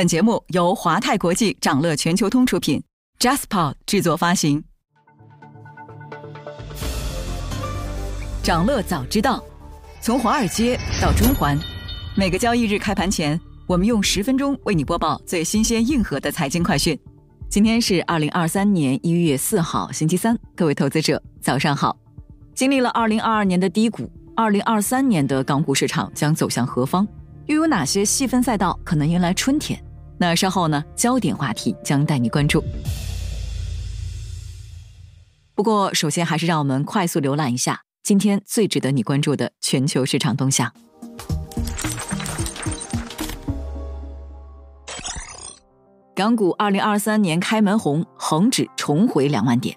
本节目由华泰国际掌乐全球通出品，JasPod 制作发行。掌乐早知道，从华尔街到中环，每个交易日开盘前，我们用十分钟为你播报最新鲜、硬核的财经快讯。今天是二零二三年一月四号，星期三，各位投资者早上好。经历了二零二二年的低谷，二零二三年的港股市场将走向何方？又有哪些细分赛道可能迎来春天？那稍后呢？焦点话题将带你关注。不过，首先还是让我们快速浏览一下今天最值得你关注的全球市场动向。港股二零二三年开门红，恒指重回两万点。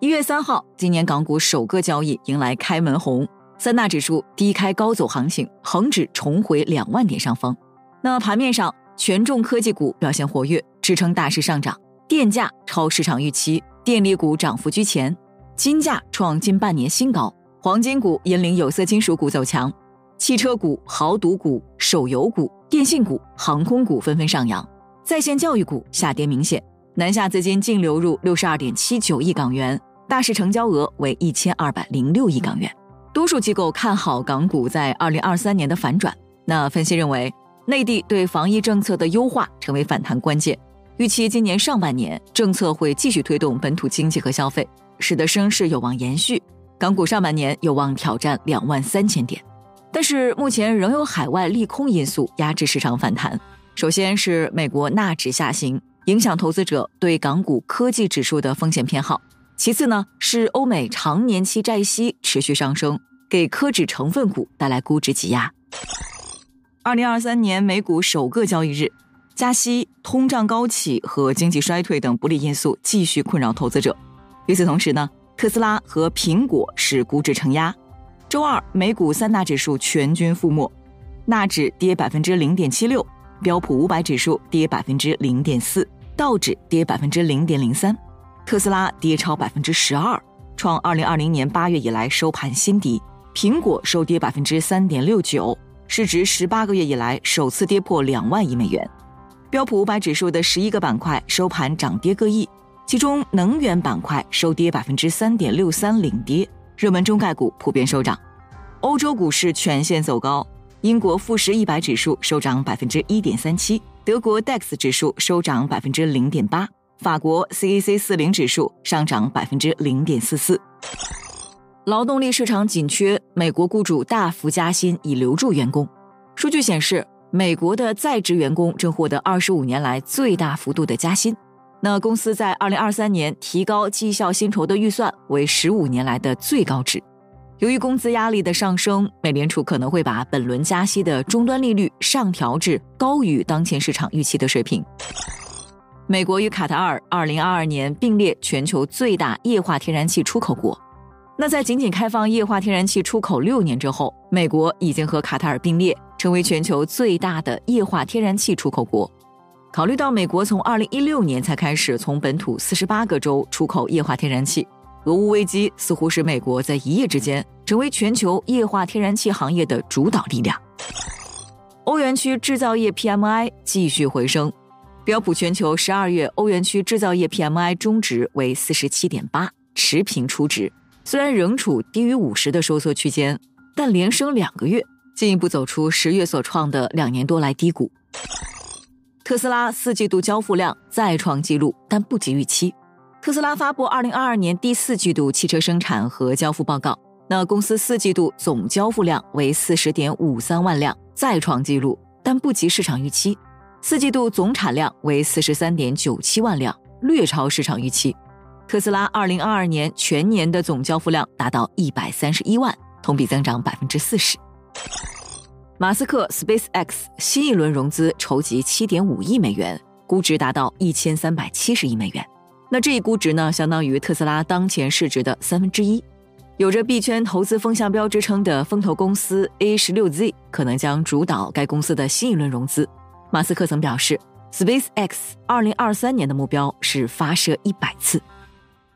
一月三号，今年港股首个交易迎来开门红。三大指数低开高走行情，恒指重回两万点上方。那盘面上，权重科技股表现活跃，支撑大势上涨。电价超市场预期，电力股涨幅居前。金价创近半年新高，黄金股引领有色金属股走强。汽车股、豪赌股、手游股、电信股、航空股纷纷上扬。在线教育股下跌明显，南下资金净流入六十二点七九亿港元，大市成交额为一千二百零六亿港元。多数机构看好港股在二零二三年的反转。那分析认为，内地对防疫政策的优化成为反弹关键。预期今年上半年政策会继续推动本土经济和消费，使得升势有望延续。港股上半年有望挑战两万三千点。但是目前仍有海外利空因素压制市场反弹。首先是美国纳指下行，影响投资者对港股科技指数的风险偏好。其次呢，是欧美长年期债息持续上升，给科指成分股带来估值挤压。二零二三年美股首个交易日，加息、通胀高企和经济衰退等不利因素继续困扰投资者。与此同时呢，特斯拉和苹果使股指承压。周二，美股三大指数全军覆没，纳指跌百分之零点七六，标普五百指数跌百分之零点四，道指跌百分之零点零三。特斯拉跌超百分之十二，创二零二零年八月以来收盘新低。苹果收跌百分之三点六九，市值十八个月以来首次跌破两万亿美元。标普五百指数的十一个板块收盘涨跌各异，其中能源板块收跌百分之三点六三，领跌。热门中概股普遍收涨。欧洲股市全线走高，英国富时一百指数收涨百分之一点三七，德国 DAX 指数收涨百分之零点八。法国 CAC 四零指数上涨百分之零点四四。劳动力市场紧缺，美国雇主大幅加薪以留住员工。数据显示，美国的在职员工正获得二十五年来最大幅度的加薪。那公司在二零二三年提高绩效薪酬的预算为十五年来的最高值。由于工资压力的上升，美联储可能会把本轮加息的终端利率上调至高于当前市场预期的水平。美国与卡塔尔二零二二年并列全球最大液化天然气出口国。那在仅仅开放液化天然气出口六年之后，美国已经和卡塔尔并列，成为全球最大的液化天然气出口国。考虑到美国从二零一六年才开始从本土四十八个州出口液化天然气，俄乌危机似乎使美国在一夜之间成为全球液化天然气行业的主导力量。欧元区制造业 PMI 继续回升。标普全球十二月欧元区制造业 PMI 中值为四十七点八，持平初值。虽然仍处低于五十的收缩区间，但连升两个月，进一步走出十月所创的两年多来低谷。特斯拉四季度交付量再创纪录，但不及预期。特斯拉发布二零二二年第四季度汽车生产和交付报告，那公司四季度总交付量为四十点五三万辆，再创纪录，但不及市场预期。四季度总产量为四十三点九七万辆，略超市场预期。特斯拉二零二二年全年的总交付量达到一百三十一万，同比增长百分之四十。马斯克 SpaceX 新一轮融资筹集七点五亿美元，估值达到一千三百七十亿美元。那这一估值呢，相当于特斯拉当前市值的三分之一。有着币圈投资风向标之称的风投公司 A 十六 Z 可能将主导该公司的新一轮融资。马斯克曾表示，SpaceX 二零二三年的目标是发射一百次。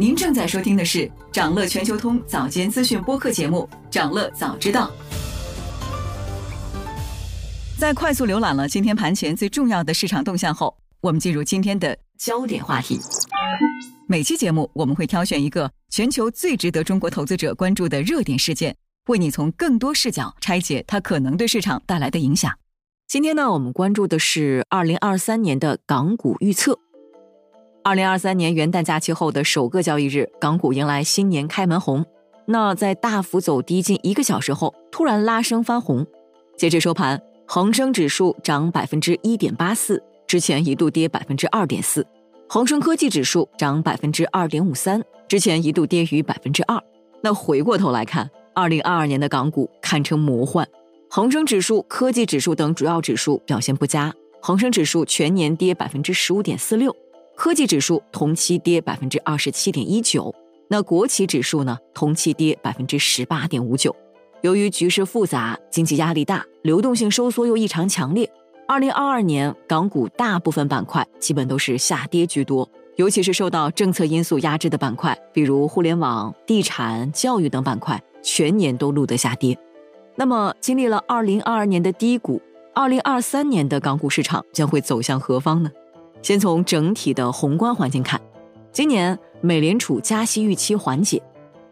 您正在收听的是掌乐全球通早间资讯播客节目《掌乐早知道》。在快速浏览了今天盘前最重要的市场动向后，我们进入今天的焦点话题。每期节目我们会挑选一个全球最值得中国投资者关注的热点事件，为你从更多视角拆解它可能对市场带来的影响。今天呢，我们关注的是二零二三年的港股预测。二零二三年元旦假期后的首个交易日，港股迎来新年开门红。那在大幅走低近一个小时后，突然拉升翻红。截至收盘，恒生指数涨百分之一点八四，之前一度跌百分之二点四；恒生科技指数涨百分之二点五三，之前一度跌逾百分之二。那回过头来看，二零二二年的港股堪称魔幻，恒生指数、科技指数等主要指数表现不佳，恒生指数全年跌百分之十五点四六。科技指数同期跌百分之二十七点一九，那国企指数呢？同期跌百分之十八点五九。由于局势复杂，经济压力大，流动性收缩又异常强烈，二零二二年港股大部分板块基本都是下跌居多，尤其是受到政策因素压制的板块，比如互联网、地产、教育等板块，全年都录得下跌。那么，经历了二零二二年的低谷，二零二三年的港股市场将会走向何方呢？先从整体的宏观环境看，今年美联储加息预期缓解，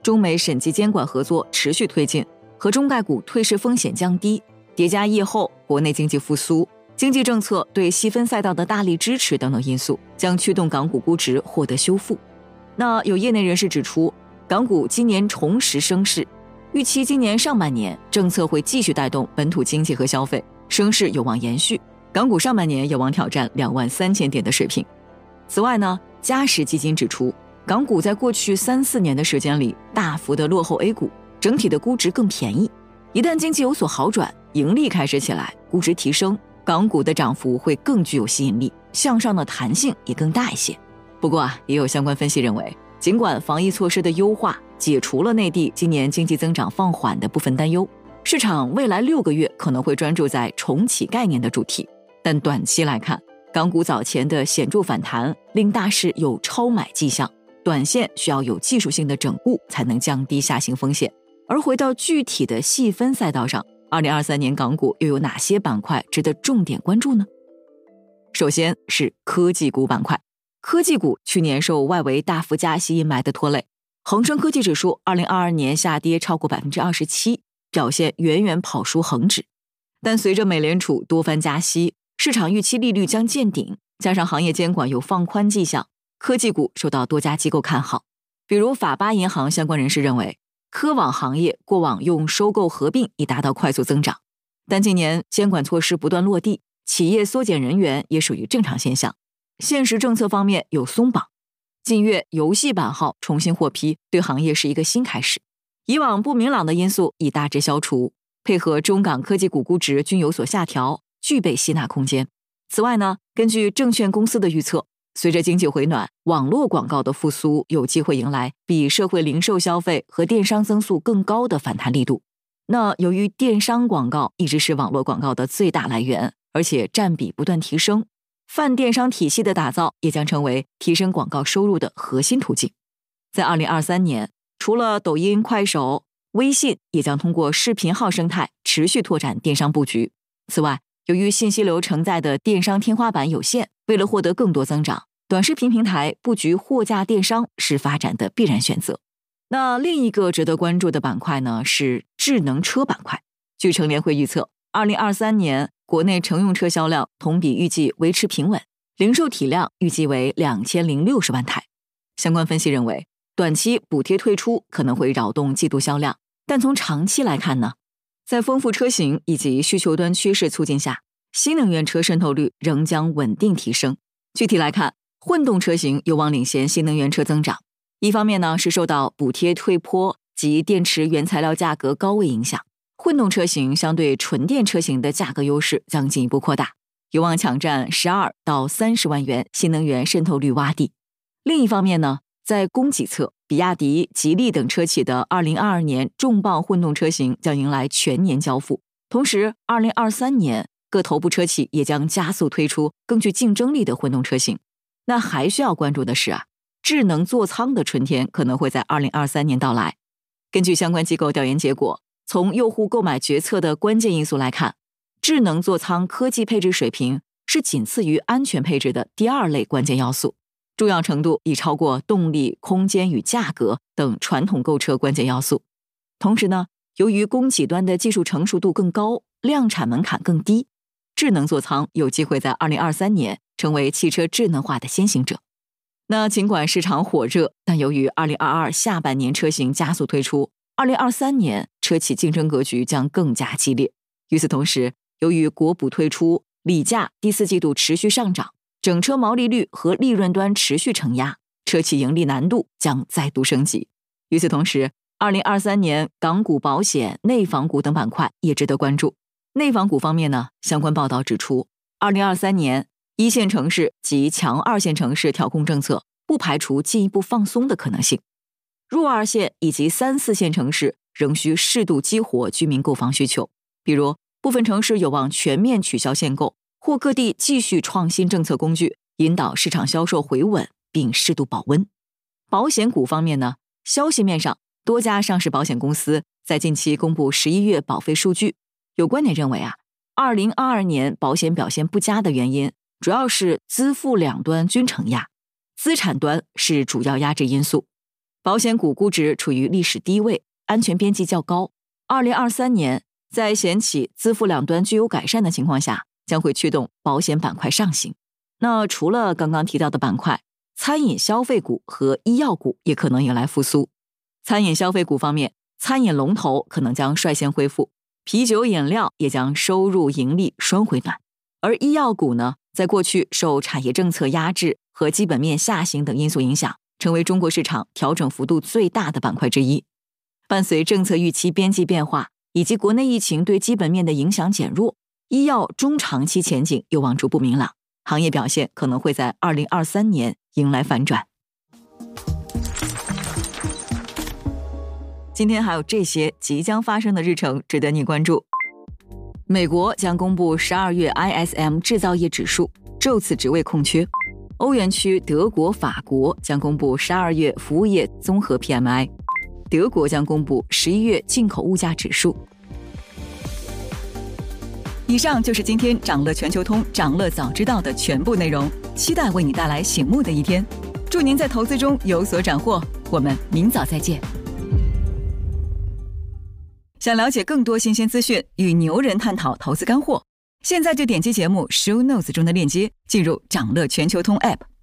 中美审计监管合作持续推进，和中概股退市风险降低，叠加疫后国内经济复苏，经济政策对细分赛道的大力支持等等因素，将驱动港股估值获得修复。那有业内人士指出，港股今年重拾升势，预期今年上半年政策会继续带动本土经济和消费，升势有望延续。港股上半年有望挑战两万三千点的水平。此外呢，嘉实基金指出，港股在过去三四年的时间里大幅的落后 A 股，整体的估值更便宜。一旦经济有所好转，盈利开始起来，估值提升，港股的涨幅会更具有吸引力，向上的弹性也更大一些。不过啊，也有相关分析认为，尽管防疫措施的优化解除了内地今年经济增长放缓的部分担忧，市场未来六个月可能会专注在重启概念的主题。但短期来看，港股早前的显著反弹令大市有超买迹象，短线需要有技术性的整固才能降低下行风险。而回到具体的细分赛道上，二零二三年港股又有哪些板块值得重点关注呢？首先是科技股板块，科技股去年受外围大幅加息阴霾的拖累，恒生科技指数二零二二年下跌超过百分之二十七，表现远远跑输恒指。但随着美联储多番加息，市场预期利率将见顶，加上行业监管有放宽迹象，科技股受到多家机构看好。比如法巴银行相关人士认为，科网行业过往用收购合并以达到快速增长，但近年监管措施不断落地，企业缩减人员也属于正常现象。现实政策方面有松绑，近月游戏版号重新获批，对行业是一个新开始。以往不明朗的因素已大致消除，配合中港科技股估值均有所下调。具备吸纳空间。此外呢，根据证券公司的预测，随着经济回暖，网络广告的复苏有机会迎来比社会零售消费和电商增速更高的反弹力度。那由于电商广告一直是网络广告的最大来源，而且占比不断提升，泛电商体系的打造也将成为提升广告收入的核心途径。在二零二三年，除了抖音、快手、微信，也将通过视频号生态持续拓展电商布局。此外，由于信息流承载的电商天花板有限，为了获得更多增长，短视频平台布局货架电商是发展的必然选择。那另一个值得关注的板块呢，是智能车板块。据乘联会预测，二零二三年国内乘用车销量同比预计维持平稳，零售体量预计为两千零六十万台。相关分析认为，短期补贴退出可能会扰动季度销量，但从长期来看呢？在丰富车型以及需求端趋势促进下，新能源车渗透率仍将稳定提升。具体来看，混动车型有望领先新能源车增长。一方面呢是受到补贴退坡及电池原材料价格高位影响，混动车型相对纯电车型的价格优势将进一步扩大，有望抢占十二到三十万元新能源渗透率洼地。另一方面呢，在供给侧，比亚迪、吉利等车企的二零二二年重磅混动车型将迎来全年交付，同时，二零二三年各头部车企也将加速推出更具竞争力的混动车型。那还需要关注的是啊，智能座舱的春天可能会在二零二三年到来。根据相关机构调研结果。从用户购买决策的关键因素来看，智能座舱科技配置水平是仅次于安全配置的第二类关键要素，重要程度已超过动力、空间与价格等传统购车关键要素。同时呢，由于供给端的技术成熟度更高，量产门槛更低，智能座舱有机会在二零二三年成为汽车智能化的先行者。那尽管市场火热，但由于二零二二下半年车型加速推出。二零二三年车企竞争格局将更加激烈。与此同时，由于国补退出、锂价第四季度持续上涨，整车毛利率和利润端持续承压，车企盈利难度将再度升级。与此同时，二零二三年港股保险、内房股等板块也值得关注。内房股方面呢，相关报道指出，二零二三年一线城市及强二线城市调控政策不排除进一步放松的可能性。弱二线以及三四线城市仍需适度激活居民购房需求，比如部分城市有望全面取消限购，或各地继续创新政策工具，引导市场销售回稳并适度保温。保险股方面呢，消息面上多家上市保险公司在近期公布十一月保费数据，有观点认为啊，二零二二年保险表现不佳的原因主要是资付两端均承压，资产端是主要压制因素。保险股估值处于历史低位，安全边际较高。二零二三年，在险企资付两端具有改善的情况下，将会驱动保险板块上行。那除了刚刚提到的板块，餐饮消费股和医药股也可能迎来复苏。餐饮消费股方面，餐饮龙头可能将率先恢复，啤酒饮料也将收入盈利双回暖。而医药股呢，在过去受产业政策压制和基本面下行等因素影响。成为中国市场调整幅度最大的板块之一。伴随政策预期边际变化以及国内疫情对基本面的影响减弱，医药中长期前景有望逐步明朗，行业表现可能会在二零二三年迎来反转。今天还有这些即将发生的日程值得你关注：美国将公布十二月 ISM 制造业指数，就此职位空缺。欧元区德国、法国将公布十二月服务业综合 PMI，德国将公布十一月进口物价指数。以上就是今天掌乐全球通、掌乐早知道的全部内容，期待为你带来醒目的一天。祝您在投资中有所斩获，我们明早再见。想了解更多新鲜资讯，与牛人探讨投资干货。现在就点击节目 show notes 中的链接，进入掌乐全球通 app。